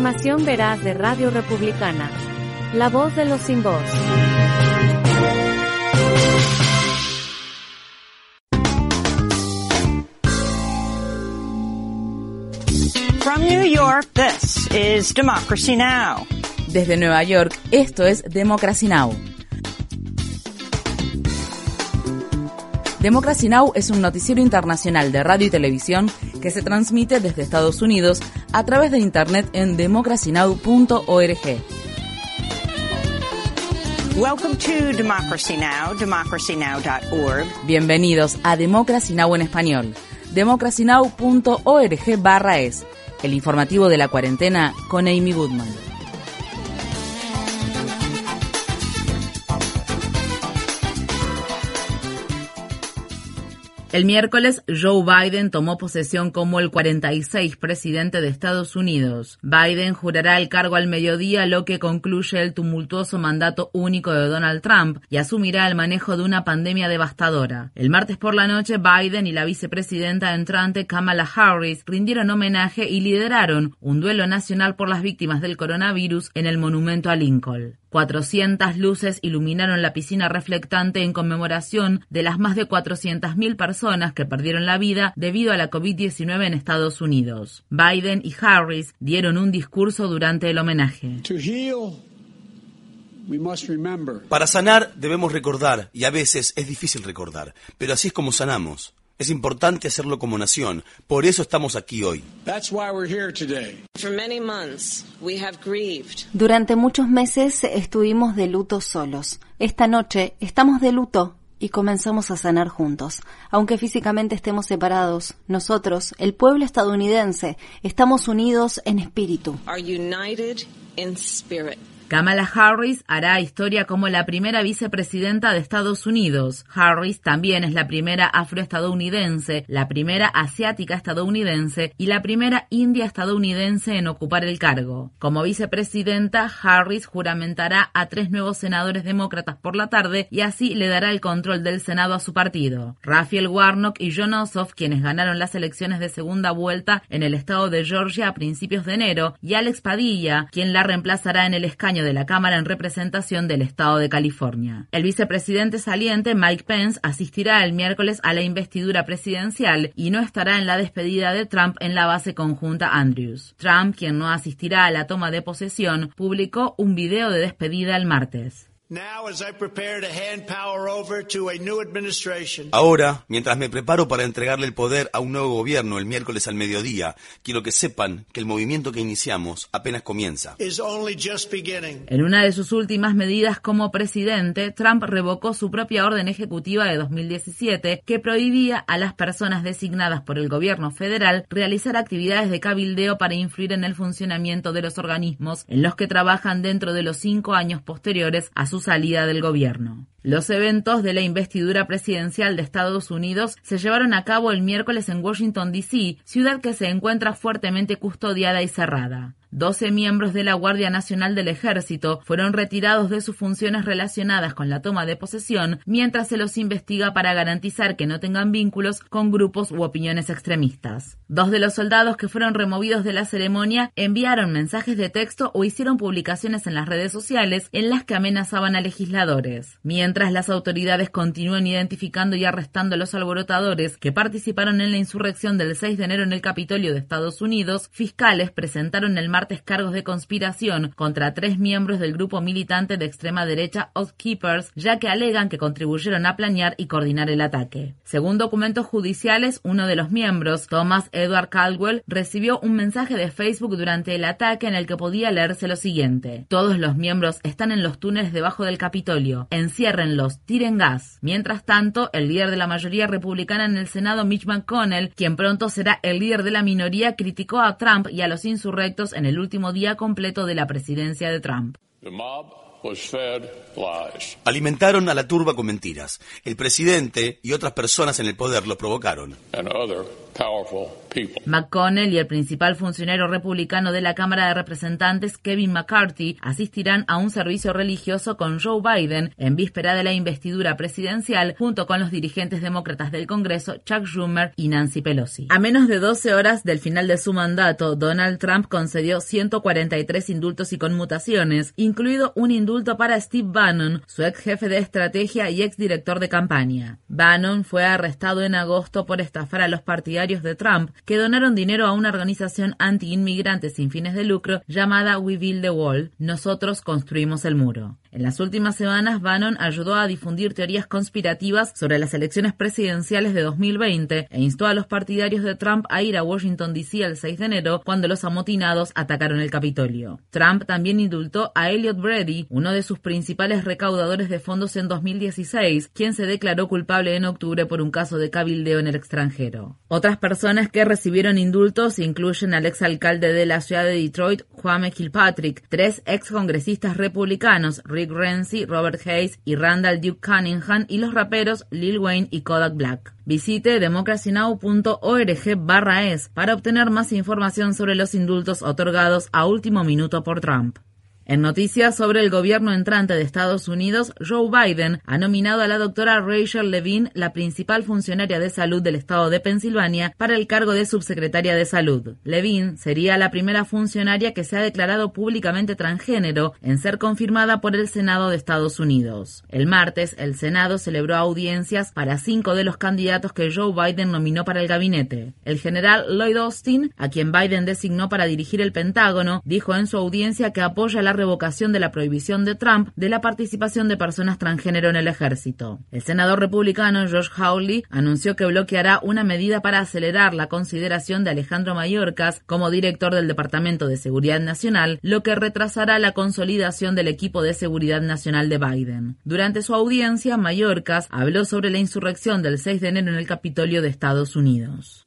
Información veraz de Radio Republicana. La voz de los sin voz. From New York, this is Democracy Now! Desde Nueva York, esto es Democracy Now! Democracy Now! es un noticiero internacional de radio y televisión que se transmite desde Estados Unidos a través de internet en democracynow.org. Welcome to Democracy Now!, democracynow.org. Bienvenidos a Democracy Now! en español, democracynow.org barra es, el informativo de la cuarentena con Amy Goodman. El miércoles, Joe Biden tomó posesión como el 46 presidente de Estados Unidos. Biden jurará el cargo al mediodía, lo que concluye el tumultuoso mandato único de Donald Trump y asumirá el manejo de una pandemia devastadora. El martes por la noche, Biden y la vicepresidenta entrante Kamala Harris rindieron homenaje y lideraron un duelo nacional por las víctimas del coronavirus en el monumento a Lincoln. 400 luces iluminaron la piscina reflectante en conmemoración de las más de 400.000 personas que perdieron la vida debido a la COVID-19 en Estados Unidos. Biden y Harris dieron un discurso durante el homenaje. Para sanar debemos recordar, y a veces es difícil recordar, pero así es como sanamos. Es importante hacerlo como nación. Por eso estamos aquí hoy. Durante muchos meses estuvimos de luto solos. Esta noche estamos de luto y comenzamos a sanar juntos. Aunque físicamente estemos separados, nosotros, el pueblo estadounidense, estamos unidos en espíritu. Kamala Harris hará historia como la primera vicepresidenta de Estados Unidos. Harris también es la primera afroestadounidense, la primera asiática estadounidense y la primera india estadounidense en ocupar el cargo. Como vicepresidenta, Harris juramentará a tres nuevos senadores demócratas por la tarde y así le dará el control del Senado a su partido. Raphael Warnock y John Ossoff, quienes ganaron las elecciones de segunda vuelta en el estado de Georgia a principios de enero, y Alex Padilla, quien la reemplazará en el escaño de la Cámara en representación del Estado de California. El vicepresidente saliente Mike Pence asistirá el miércoles a la investidura presidencial y no estará en la despedida de Trump en la base conjunta Andrews. Trump, quien no asistirá a la toma de posesión, publicó un video de despedida el martes. Ahora, mientras me preparo para entregarle el poder a un nuevo gobierno el miércoles al mediodía, quiero que sepan que el movimiento que iniciamos apenas comienza. En una de sus últimas medidas como presidente, Trump revocó su propia orden ejecutiva de 2017 que prohibía a las personas designadas por el gobierno federal realizar actividades de cabildeo para influir en el funcionamiento de los organismos en los que trabajan dentro de los cinco años posteriores a su salida del gobierno. Los eventos de la investidura presidencial de Estados Unidos se llevaron a cabo el miércoles en Washington, D.C., ciudad que se encuentra fuertemente custodiada y cerrada. 12 miembros de la Guardia Nacional del Ejército fueron retirados de sus funciones relacionadas con la toma de posesión mientras se los investiga para garantizar que no tengan vínculos con grupos u opiniones extremistas. Dos de los soldados que fueron removidos de la ceremonia enviaron mensajes de texto o hicieron publicaciones en las redes sociales en las que amenazaban a legisladores. Mientras las autoridades continúan identificando y arrestando a los alborotadores que participaron en la insurrección del 6 de enero en el Capitolio de Estados Unidos, fiscales presentaron el martes cargos de conspiración contra tres miembros del grupo militante de extrema derecha Oath Keepers, ya que alegan que contribuyeron a planear y coordinar el ataque. Según documentos judiciales, uno de los miembros, Thomas Edward Caldwell, recibió un mensaje de Facebook durante el ataque en el que podía leerse lo siguiente: Todos los miembros están en los túneles debajo del Capitolio. Enciérrenlos, tiren gas. Mientras tanto, el líder de la mayoría republicana en el Senado, Mitch McConnell, quien pronto será el líder de la minoría, criticó a Trump y a los insurrectos en el último día completo de la presidencia de Trump. Alimentaron a la turba con mentiras. El presidente y otras personas en el poder lo provocaron. McConnell y el principal funcionario republicano de la Cámara de Representantes, Kevin McCarthy, asistirán a un servicio religioso con Joe Biden en víspera de la investidura presidencial, junto con los dirigentes demócratas del Congreso, Chuck Schumer y Nancy Pelosi. A menos de 12 horas del final de su mandato, Donald Trump concedió 143 indultos y conmutaciones, incluido un indulto para Steve Bannon, su ex jefe de estrategia y ex director de campaña. Bannon fue arrestado en agosto por estafar a los partidarios de Trump, que donaron dinero a una organización anti-inmigrante sin fines de lucro llamada We Build the Wall, Nosotros construimos el muro. En las últimas semanas, Bannon ayudó a difundir teorías conspirativas sobre las elecciones presidenciales de 2020 e instó a los partidarios de Trump a ir a Washington, D.C. el 6 de enero, cuando los amotinados atacaron el Capitolio. Trump también indultó a Elliot Brady, uno de sus principales recaudadores de fondos en 2016, quien se declaró culpable en octubre por un caso de cabildeo en el extranjero. Otras personas que recibieron indultos incluyen al exalcalde de la ciudad de Detroit, Juan Kilpatrick, tres excongresistas republicanos, Rick Renzi, Robert Hayes y Randall Duke Cunningham y los raperos Lil Wayne y Kodak Black. Visite democracynow.org barra es para obtener más información sobre los indultos otorgados a último minuto por Trump. En noticias sobre el gobierno entrante de Estados Unidos, Joe Biden ha nominado a la doctora Rachel Levine, la principal funcionaria de salud del estado de Pensilvania, para el cargo de subsecretaria de salud. Levine sería la primera funcionaria que se ha declarado públicamente transgénero en ser confirmada por el Senado de Estados Unidos. El martes, el Senado celebró audiencias para cinco de los candidatos que Joe Biden nominó para el gabinete. El general Lloyd Austin, a quien Biden designó para dirigir el Pentágono, dijo en su audiencia que apoya la revocación de la prohibición de Trump de la participación de personas transgénero en el ejército. El senador republicano Josh Hawley anunció que bloqueará una medida para acelerar la consideración de Alejandro Mayorkas como director del Departamento de Seguridad Nacional, lo que retrasará la consolidación del equipo de seguridad nacional de Biden. Durante su audiencia, Mayorkas habló sobre la insurrección del 6 de enero en el Capitolio de Estados Unidos.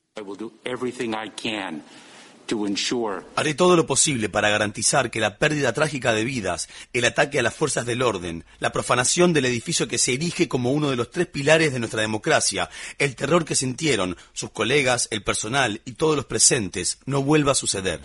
Haré todo lo posible para garantizar que la pérdida trágica de vidas, el ataque a las fuerzas del orden, la profanación del edificio que se erige como uno de los tres pilares de nuestra democracia, el terror que sintieron sus colegas, el personal y todos los presentes, no vuelva a suceder.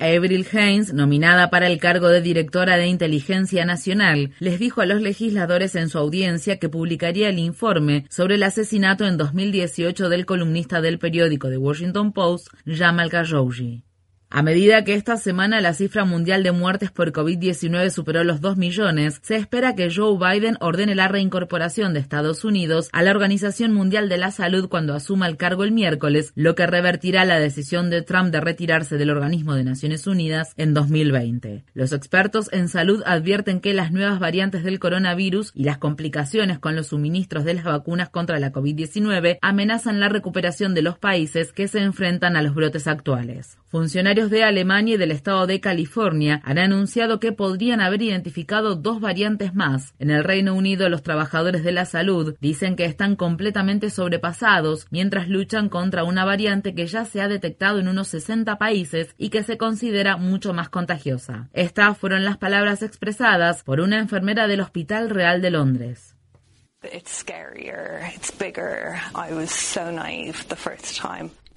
Avril Haines, nominada para el cargo de directora de Inteligencia Nacional, les dijo a los legisladores en su audiencia que publicaría el informe sobre el asesinato en 2018 del columnista del periódico The Washington Post, Jamal Khashoggi. A medida que esta semana la cifra mundial de muertes por COVID-19 superó los 2 millones, se espera que Joe Biden ordene la reincorporación de Estados Unidos a la Organización Mundial de la Salud cuando asuma el cargo el miércoles, lo que revertirá la decisión de Trump de retirarse del organismo de Naciones Unidas en 2020. Los expertos en salud advierten que las nuevas variantes del coronavirus y las complicaciones con los suministros de las vacunas contra la COVID-19 amenazan la recuperación de los países que se enfrentan a los brotes actuales. Funcionarios de Alemania y del estado de California han anunciado que podrían haber identificado dos variantes más. En el Reino Unido, los trabajadores de la salud dicen que están completamente sobrepasados mientras luchan contra una variante que ya se ha detectado en unos 60 países y que se considera mucho más contagiosa. Estas fueron las palabras expresadas por una enfermera del Hospital Real de Londres.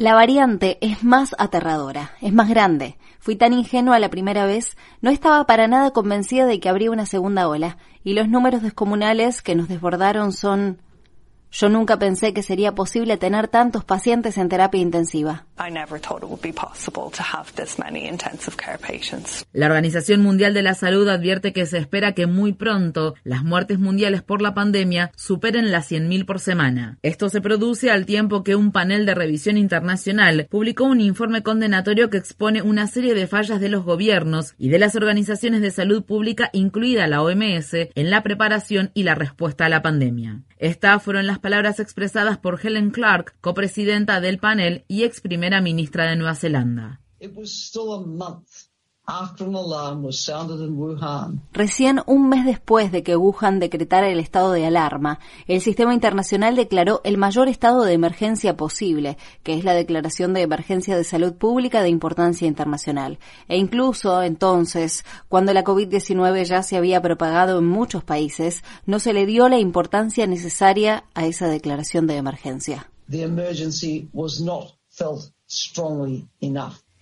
La variante es más aterradora, es más grande. Fui tan ingenua la primera vez, no estaba para nada convencida de que habría una segunda ola, y los números descomunales que nos desbordaron son yo nunca pensé que sería posible tener tantos pacientes en terapia intensiva. La Organización Mundial de la Salud advierte que se espera que muy pronto las muertes mundiales por la pandemia superen las 100.000 por semana. Esto se produce al tiempo que un panel de revisión internacional publicó un informe condenatorio que expone una serie de fallas de los gobiernos y de las organizaciones de salud pública, incluida la OMS, en la preparación y la respuesta a la pandemia. Estas fueron las palabras expresadas por Helen Clark, copresidenta del panel y ex primera ministra de Nueva Zelanda. Recién un mes después de que Wuhan decretara el estado de alarma, el sistema internacional declaró el mayor estado de emergencia posible, que es la declaración de emergencia de salud pública de importancia internacional. E incluso entonces, cuando la COVID-19 ya se había propagado en muchos países, no se le dio la importancia necesaria a esa declaración de emergencia.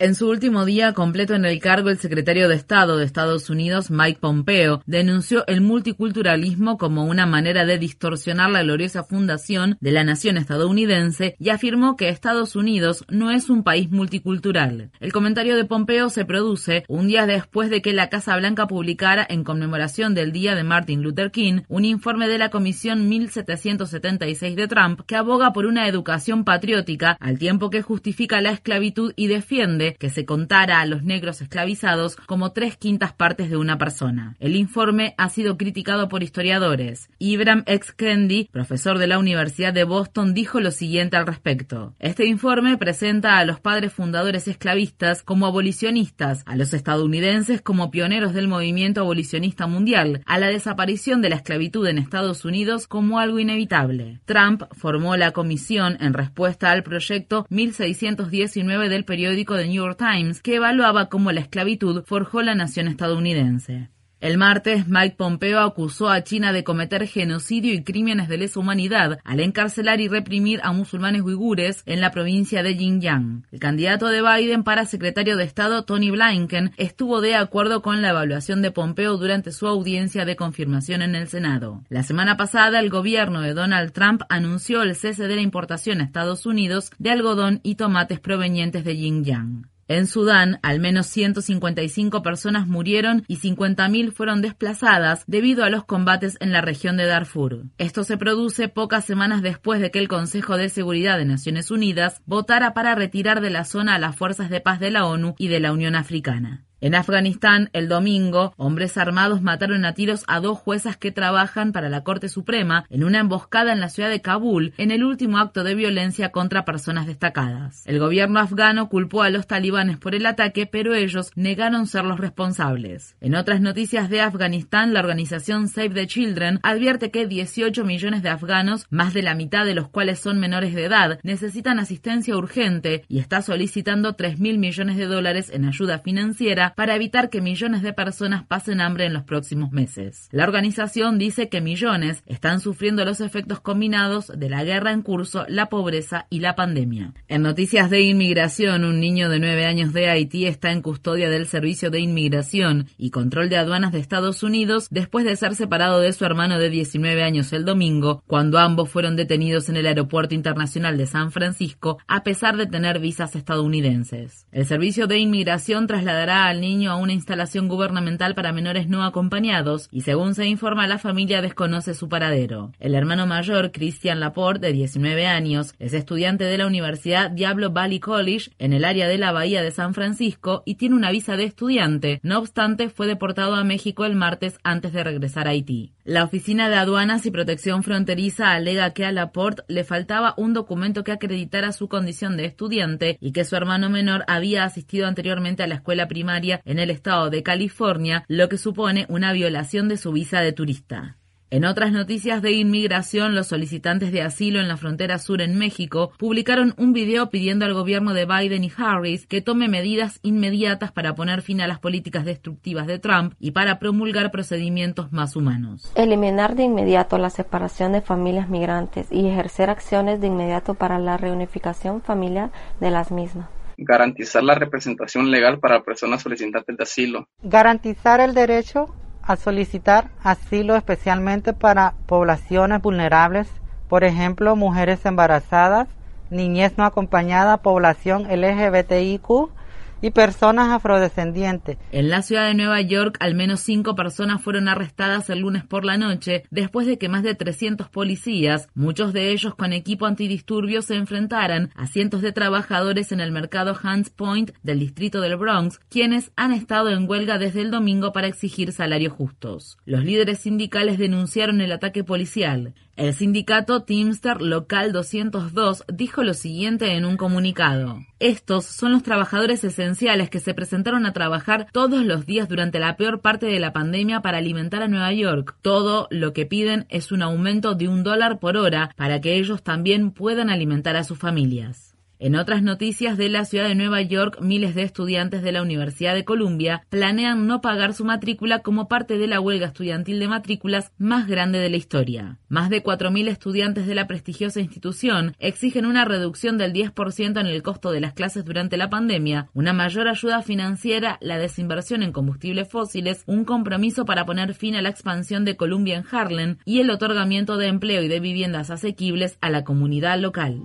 En su último día completo en el cargo, el secretario de Estado de Estados Unidos, Mike Pompeo, denunció el multiculturalismo como una manera de distorsionar la gloriosa fundación de la nación estadounidense y afirmó que Estados Unidos no es un país multicultural. El comentario de Pompeo se produce un día después de que la Casa Blanca publicara, en conmemoración del Día de Martin Luther King, un informe de la Comisión 1776 de Trump que aboga por una educación patriótica al tiempo que justifica la esclavitud y defiende que se contara a los negros esclavizados como tres quintas partes de una persona. El informe ha sido criticado por historiadores. Ibram X. Kendi, profesor de la Universidad de Boston, dijo lo siguiente al respecto. Este informe presenta a los padres fundadores esclavistas como abolicionistas, a los estadounidenses como pioneros del movimiento abolicionista mundial, a la desaparición de la esclavitud en Estados Unidos como algo inevitable. Trump formó la comisión en respuesta al proyecto 1619 del periódico de New York Times, que evaluaba cómo la esclavitud forjó la nación estadounidense. El martes, Mike Pompeo acusó a China de cometer genocidio y crímenes de lesa humanidad al encarcelar y reprimir a musulmanes uigures en la provincia de Xinjiang. El candidato de Biden para secretario de Estado, Tony Blinken, estuvo de acuerdo con la evaluación de Pompeo durante su audiencia de confirmación en el Senado. La semana pasada, el gobierno de Donald Trump anunció el cese de la importación a Estados Unidos de algodón y tomates provenientes de Xinjiang. En Sudán, al menos 155 personas murieron y 50.000 fueron desplazadas debido a los combates en la región de Darfur. Esto se produce pocas semanas después de que el Consejo de Seguridad de Naciones Unidas votara para retirar de la zona a las fuerzas de paz de la ONU y de la Unión Africana. En Afganistán, el domingo, hombres armados mataron a tiros a dos juezas que trabajan para la Corte Suprema en una emboscada en la ciudad de Kabul en el último acto de violencia contra personas destacadas. El gobierno afgano culpó a los talibanes por el ataque, pero ellos negaron ser los responsables. En otras noticias de Afganistán, la organización Save the Children advierte que 18 millones de afganos, más de la mitad de los cuales son menores de edad, necesitan asistencia urgente y está solicitando 3 mil millones de dólares en ayuda financiera para evitar que millones de personas pasen hambre en los próximos meses. La organización dice que millones están sufriendo los efectos combinados de la guerra en curso, la pobreza y la pandemia. En noticias de inmigración, un niño de 9 años de Haití está en custodia del Servicio de Inmigración y Control de Aduanas de Estados Unidos después de ser separado de su hermano de 19 años el domingo, cuando ambos fueron detenidos en el Aeropuerto Internacional de San Francisco a pesar de tener visas estadounidenses. El Servicio de Inmigración trasladará niño a una instalación gubernamental para menores no acompañados y según se informa la familia desconoce su paradero. El hermano mayor, Christian Laporte, de 19 años, es estudiante de la Universidad Diablo Valley College en el área de la Bahía de San Francisco y tiene una visa de estudiante. No obstante, fue deportado a México el martes antes de regresar a Haití. La Oficina de Aduanas y Protección Fronteriza alega que a Laporte le faltaba un documento que acreditara su condición de estudiante y que su hermano menor había asistido anteriormente a la escuela primaria en el estado de California, lo que supone una violación de su visa de turista. En otras noticias de inmigración, los solicitantes de asilo en la frontera sur en México publicaron un video pidiendo al gobierno de Biden y Harris que tome medidas inmediatas para poner fin a las políticas destructivas de Trump y para promulgar procedimientos más humanos. Eliminar de inmediato la separación de familias migrantes y ejercer acciones de inmediato para la reunificación familiar de las mismas garantizar la representación legal para personas solicitantes de asilo. Garantizar el derecho a solicitar asilo especialmente para poblaciones vulnerables, por ejemplo, mujeres embarazadas, niñez no acompañada, población LGBTIQ y personas afrodescendientes. En la ciudad de Nueva York, al menos cinco personas fueron arrestadas el lunes por la noche después de que más de 300 policías, muchos de ellos con equipo antidisturbios, se enfrentaran a cientos de trabajadores en el mercado Hunts Point del distrito del Bronx, quienes han estado en huelga desde el domingo para exigir salarios justos. Los líderes sindicales denunciaron el ataque policial. El sindicato Teamster Local 202 dijo lo siguiente en un comunicado. Estos son los trabajadores esenciales que se presentaron a trabajar todos los días durante la peor parte de la pandemia para alimentar a Nueva York. Todo lo que piden es un aumento de un dólar por hora para que ellos también puedan alimentar a sus familias. En otras noticias de la ciudad de Nueva York, miles de estudiantes de la Universidad de Columbia planean no pagar su matrícula como parte de la huelga estudiantil de matrículas más grande de la historia. Más de 4.000 estudiantes de la prestigiosa institución exigen una reducción del 10% en el costo de las clases durante la pandemia, una mayor ayuda financiera, la desinversión en combustibles fósiles, un compromiso para poner fin a la expansión de Columbia en Harlem y el otorgamiento de empleo y de viviendas asequibles a la comunidad local.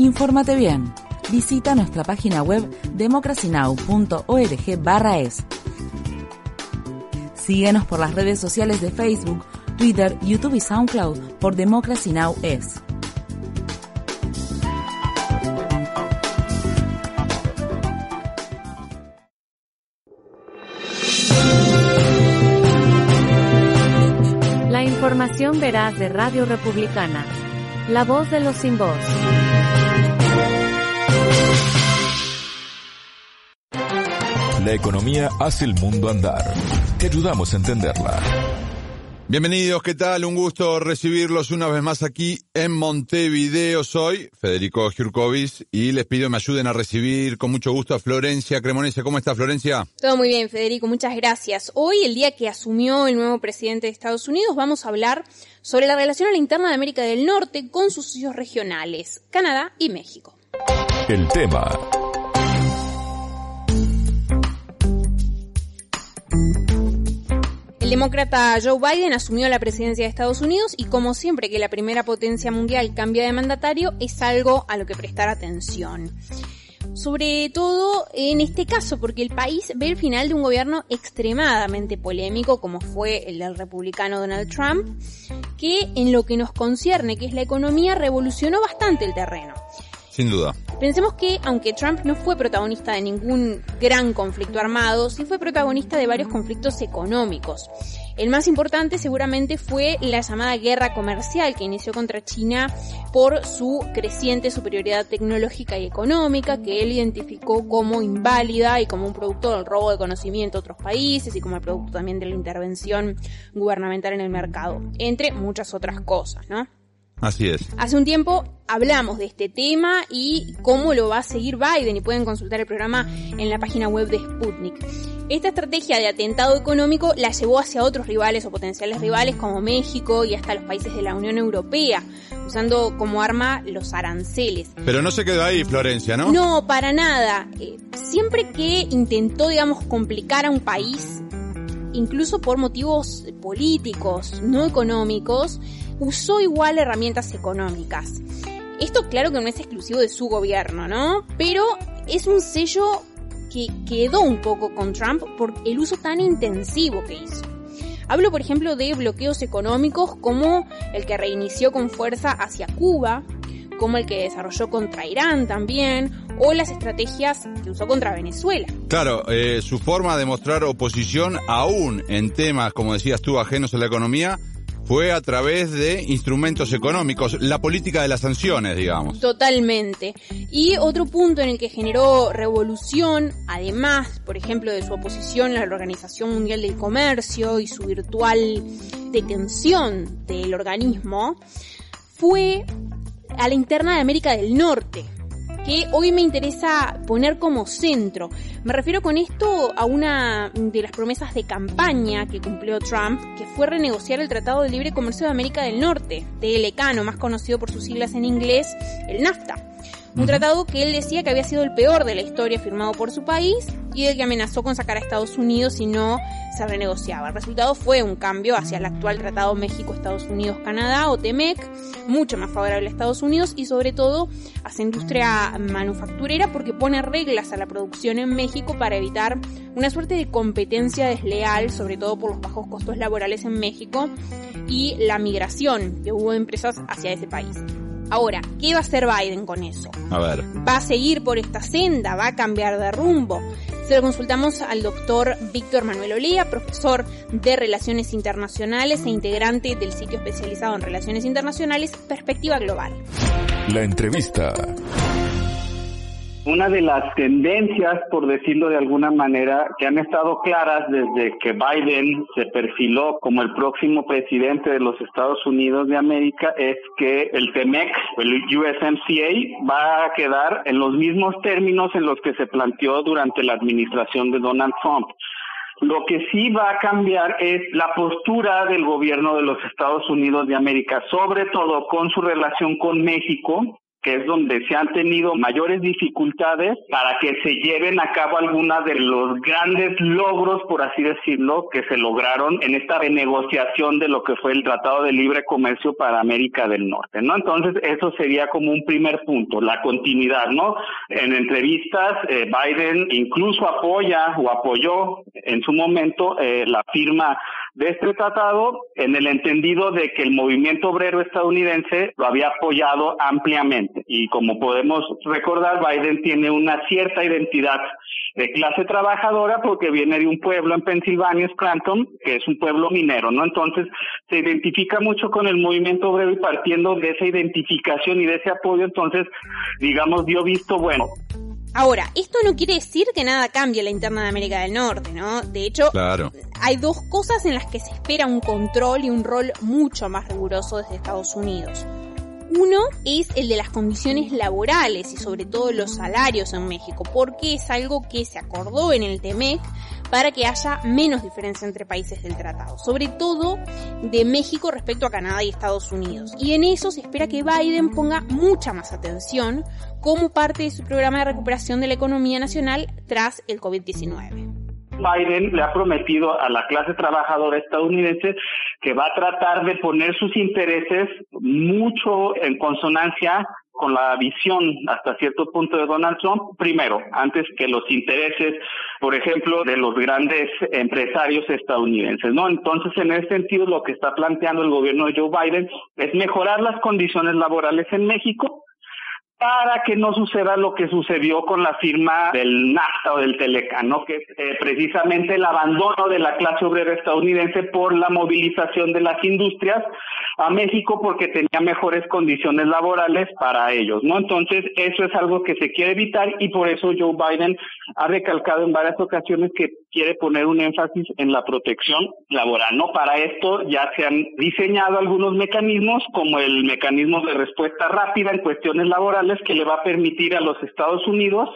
Infórmate bien. Visita nuestra página web democracynow.org/es. Síguenos por las redes sociales de Facebook, Twitter, YouTube y SoundCloud por Democracy Now! es. La información veraz de Radio Republicana. La voz de los sin voz. La economía hace el mundo andar. Te ayudamos a entenderla. Bienvenidos, ¿qué tal? Un gusto recibirlos una vez más aquí en Montevideo. Soy Federico Giurkovic y les pido que me ayuden a recibir con mucho gusto a Florencia Cremonese. ¿Cómo está Florencia? Todo muy bien, Federico, muchas gracias. Hoy, el día que asumió el nuevo presidente de Estados Unidos, vamos a hablar sobre la relación a la interna de América del Norte con sus socios regionales, Canadá y México. El tema El demócrata Joe Biden asumió la presidencia de Estados Unidos y como siempre que la primera potencia mundial cambia de mandatario es algo a lo que prestar atención. Sobre todo en este caso, porque el país ve el final de un gobierno extremadamente polémico, como fue el del republicano Donald Trump, que en lo que nos concierne, que es la economía, revolucionó bastante el terreno. Sin duda. Pensemos que, aunque Trump no fue protagonista de ningún gran conflicto armado, sí fue protagonista de varios conflictos económicos. El más importante seguramente fue la llamada guerra comercial que inició contra China por su creciente superioridad tecnológica y económica, que él identificó como inválida y como un producto del robo de conocimiento a otros países y como el producto también de la intervención gubernamental en el mercado, entre muchas otras cosas, ¿no? Así es. Hace un tiempo hablamos de este tema y cómo lo va a seguir Biden y pueden consultar el programa en la página web de Sputnik. Esta estrategia de atentado económico la llevó hacia otros rivales o potenciales rivales como México y hasta los países de la Unión Europea, usando como arma los aranceles. Pero no se quedó ahí, Florencia, ¿no? No, para nada. Eh, siempre que intentó, digamos, complicar a un país, incluso por motivos políticos, no económicos, usó igual herramientas económicas. Esto claro que no es exclusivo de su gobierno, ¿no? Pero es un sello que quedó un poco con Trump por el uso tan intensivo que hizo. Hablo, por ejemplo, de bloqueos económicos como el que reinició con fuerza hacia Cuba, como el que desarrolló contra Irán también, o las estrategias que usó contra Venezuela. Claro, eh, su forma de mostrar oposición aún en temas, como decías tú, ajenos a la economía, fue a través de instrumentos económicos, la política de las sanciones, digamos. Totalmente. Y otro punto en el que generó revolución, además, por ejemplo, de su oposición a la Organización Mundial del Comercio y su virtual detención del organismo, fue a la interna de América del Norte, que hoy me interesa poner como centro. Me refiero con esto a una de las promesas de campaña que cumplió Trump, que fue renegociar el Tratado de Libre Comercio de América del Norte, TLK, más conocido por sus siglas en inglés, el NAFTA. Un tratado que él decía que había sido el peor de la historia firmado por su país y del que amenazó con sacar a Estados Unidos si no se renegociaba. El resultado fue un cambio hacia el actual Tratado México-Estados Unidos-Canadá o TEMEC, mucho más favorable a Estados Unidos y sobre todo hacia industria manufacturera porque pone reglas a la producción en México para evitar una suerte de competencia desleal, sobre todo por los bajos costos laborales en México y la migración que hubo de empresas hacia ese país. Ahora, ¿qué va a hacer Biden con eso? A ver. ¿Va a seguir por esta senda? ¿Va a cambiar de rumbo? Se lo consultamos al doctor Víctor Manuel Olía, profesor de Relaciones Internacionales e integrante del sitio especializado en Relaciones Internacionales Perspectiva Global. La entrevista. Una de las tendencias, por decirlo de alguna manera, que han estado claras desde que Biden se perfiló como el próximo presidente de los Estados Unidos de América es que el TEMEC, el USMCA, va a quedar en los mismos términos en los que se planteó durante la administración de Donald Trump. Lo que sí va a cambiar es la postura del gobierno de los Estados Unidos de América, sobre todo con su relación con México, que es donde se han tenido mayores dificultades para que se lleven a cabo algunas de los grandes logros, por así decirlo, que se lograron en esta renegociación de lo que fue el Tratado de Libre Comercio para América del Norte, ¿no? Entonces, eso sería como un primer punto, la continuidad, ¿no? En entrevistas, eh, Biden incluso apoya o apoyó en su momento eh, la firma de este tratado en el entendido de que el movimiento obrero estadounidense lo había apoyado ampliamente. Y como podemos recordar, Biden tiene una cierta identidad de clase trabajadora porque viene de un pueblo en Pensilvania, Scranton, que es un pueblo minero, ¿no? Entonces se identifica mucho con el movimiento obrero y partiendo de esa identificación y de ese apoyo, entonces, digamos, dio visto bueno. Ahora, esto no quiere decir que nada cambie la interna de América del Norte, ¿no? De hecho, hay dos cosas en las que se espera un control y un rol mucho más riguroso desde Estados Unidos. Uno es el de las condiciones laborales y sobre todo los salarios en México, porque es algo que se acordó en el TEMEC para que haya menos diferencia entre países del tratado, sobre todo de México respecto a Canadá y Estados Unidos. Y en eso se espera que Biden ponga mucha más atención como parte de su programa de recuperación de la economía nacional tras el COVID-19. Biden le ha prometido a la clase trabajadora estadounidense que va a tratar de poner sus intereses mucho en consonancia con la visión hasta cierto punto de Donald Trump, primero, antes que los intereses, por ejemplo, de los grandes empresarios estadounidenses, ¿no? Entonces, en ese sentido, lo que está planteando el gobierno de Joe Biden es mejorar las condiciones laborales en México, para que no suceda lo que sucedió con la firma del NAFTA o del Telecan, ¿no? que eh, precisamente el abandono de la clase obrera estadounidense por la movilización de las industrias a México porque tenía mejores condiciones laborales para ellos, ¿no? Entonces, eso es algo que se quiere evitar y por eso Joe Biden ha recalcado en varias ocasiones que quiere poner un énfasis en la protección laboral, ¿no? Para esto ya se han diseñado algunos mecanismos como el mecanismo de respuesta rápida en cuestiones laborales que le va a permitir a los Estados Unidos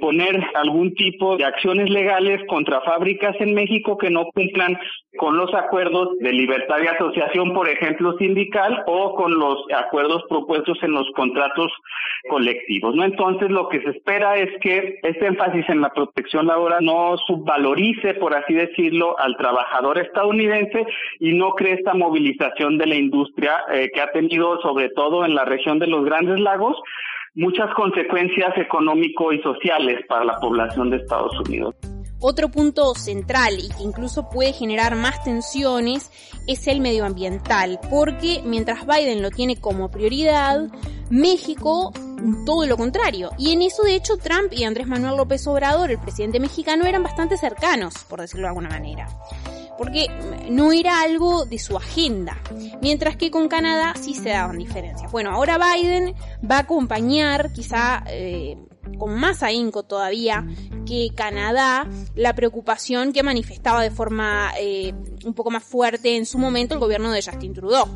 poner algún tipo de acciones legales contra fábricas en México que no cumplan con los acuerdos de libertad de asociación, por ejemplo, sindical, o con los acuerdos propuestos en los contratos colectivos, ¿no? Entonces, lo que se espera es que este énfasis en la protección laboral no subvalorice, por así decirlo, al trabajador estadounidense y no cree esta movilización de la industria eh, que ha tenido, sobre todo en la región de los Grandes Lagos, muchas consecuencias económico y sociales para la población de Estados Unidos. Otro punto central y que incluso puede generar más tensiones es el medioambiental, porque mientras Biden lo tiene como prioridad, México todo lo contrario. Y en eso de hecho Trump y Andrés Manuel López Obrador, el presidente mexicano, eran bastante cercanos, por decirlo de alguna manera porque no era algo de su agenda, mientras que con Canadá sí se daban diferencias. Bueno, ahora Biden va a acompañar, quizá eh, con más ahínco todavía que Canadá, la preocupación que manifestaba de forma eh, un poco más fuerte en su momento el gobierno de Justin Trudeau.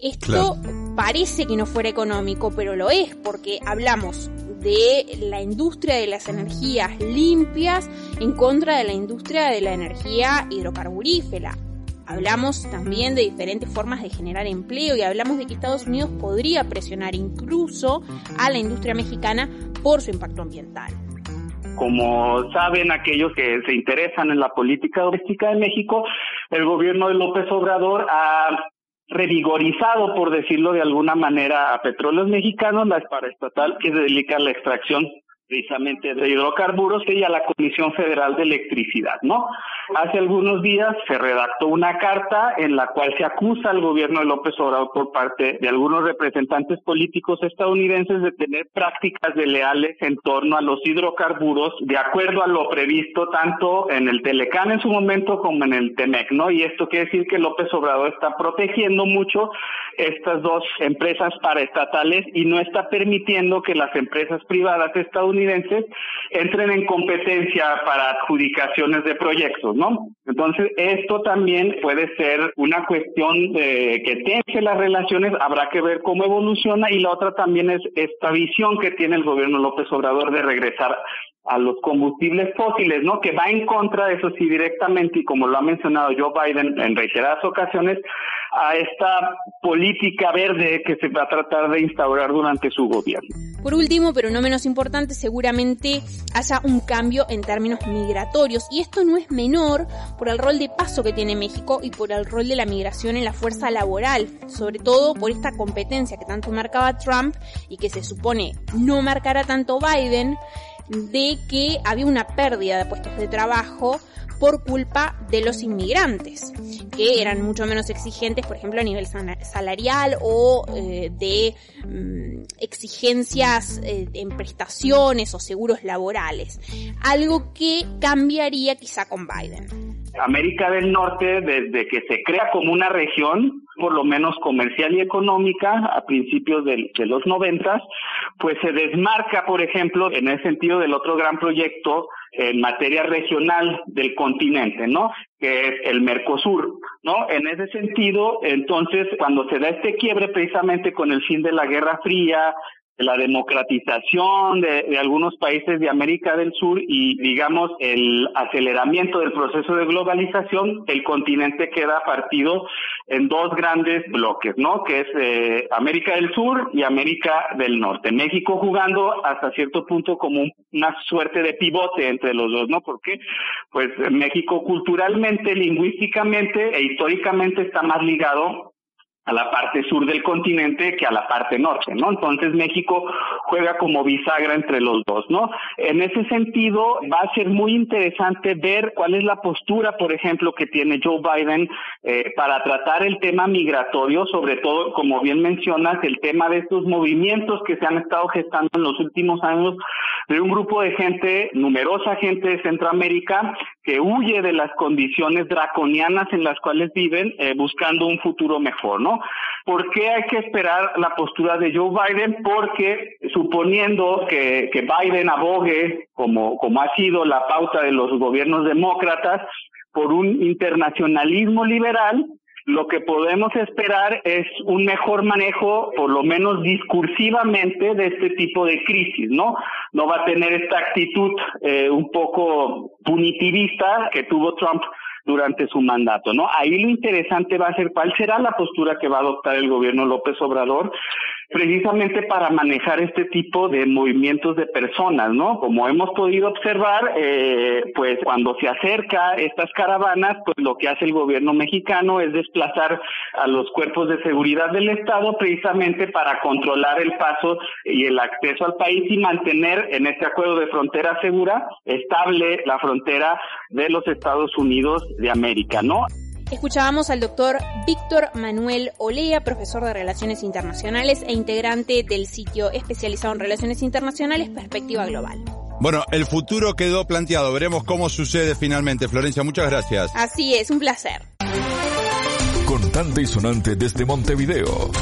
Esto parece que no fuera económico, pero lo es porque hablamos de la industria de las energías limpias en contra de la industria de la energía hidrocarburífera. Hablamos también de diferentes formas de generar empleo y hablamos de que Estados Unidos podría presionar incluso a la industria mexicana por su impacto ambiental. Como saben aquellos que se interesan en la política doméstica de México, el gobierno de López Obrador ha revigorizado, por decirlo de alguna manera, a petróleos mexicanos, la estatal que se dedica a la extracción precisamente de hidrocarburos y a la Comisión Federal de Electricidad, ¿no? Hace algunos días se redactó una carta en la cual se acusa al gobierno de López Obrador por parte de algunos representantes políticos estadounidenses de tener prácticas desleales en torno a los hidrocarburos de acuerdo a lo previsto tanto en el Telecán en su momento como en el Temec, ¿no? Y esto quiere decir que López Obrador está protegiendo mucho estas dos empresas paraestatales y no está permitiendo que las empresas privadas estadounidenses entren en competencia para adjudicaciones de proyectos, ¿no? Entonces, esto también puede ser una cuestión de que tense las relaciones, habrá que ver cómo evoluciona y la otra también es esta visión que tiene el gobierno López Obrador de regresar a los combustibles fósiles, ¿no? Que va en contra, eso sí, directamente, y como lo ha mencionado Joe Biden en reiteradas ocasiones, a esta política verde que se va a tratar de instaurar durante su gobierno. Por último, pero no menos importante, seguramente haya un cambio en términos migratorios, y esto no es menor por el rol de paso que tiene México y por el rol de la migración en la fuerza laboral, sobre todo por esta competencia que tanto marcaba Trump y que se supone no marcará tanto Biden de que había una pérdida de puestos de trabajo por culpa de los inmigrantes, que eran mucho menos exigentes, por ejemplo, a nivel salarial o eh, de mm, exigencias eh, en prestaciones o seguros laborales. Algo que cambiaría quizá con Biden. América del Norte, desde que se crea como una región, por lo menos comercial y económica, a principios de, los noventas, pues se desmarca, por ejemplo, en el sentido del otro gran proyecto en materia regional del continente, ¿no? Que es el Mercosur, ¿no? En ese sentido, entonces, cuando se da este quiebre precisamente con el fin de la Guerra Fría, la democratización de, algunos países de América del Sur y, digamos, el aceleramiento del proceso de globalización, el continente queda partido en dos grandes bloques, ¿no? Que es eh, América del Sur y América del Norte. México jugando hasta cierto punto como una suerte de pivote entre los dos, ¿no? Porque, pues, México culturalmente, lingüísticamente e históricamente está más ligado a la parte sur del continente que a la parte norte, ¿no? Entonces México juega como bisagra entre los dos, ¿no? En ese sentido va a ser muy interesante ver cuál es la postura, por ejemplo, que tiene Joe Biden eh, para tratar el tema migratorio, sobre todo, como bien mencionas, el tema de estos movimientos que se han estado gestando en los últimos años de un grupo de gente, numerosa gente de Centroamérica, que huye de las condiciones draconianas en las cuales viven, eh, buscando un futuro mejor, ¿no? ¿Por qué hay que esperar la postura de Joe Biden? Porque suponiendo que, que Biden abogue, como, como ha sido la pauta de los gobiernos demócratas, por un internacionalismo liberal, lo que podemos esperar es un mejor manejo, por lo menos discursivamente, de este tipo de crisis, ¿no? No va a tener esta actitud eh, un poco punitivista que tuvo Trump durante su mandato, ¿no? Ahí lo interesante va a ser cuál será la postura que va a adoptar el gobierno López Obrador precisamente para manejar este tipo de movimientos de personas, ¿no? Como hemos podido observar, eh, pues cuando se acerca estas caravanas, pues lo que hace el gobierno mexicano es desplazar a los cuerpos de seguridad del Estado precisamente para controlar el paso y el acceso al país y mantener en este acuerdo de frontera segura estable la frontera de los Estados Unidos de América, ¿no? Escuchábamos al doctor Víctor Manuel Olea, profesor de Relaciones Internacionales e integrante del sitio especializado en Relaciones Internacionales Perspectiva Global. Bueno, el futuro quedó planteado. Veremos cómo sucede finalmente. Florencia, muchas gracias. Así es, un placer. Contante y sonante desde Montevideo.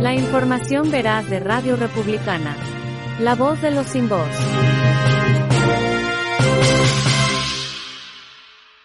La información veraz de Radio Republicana. La voz de los sin voz.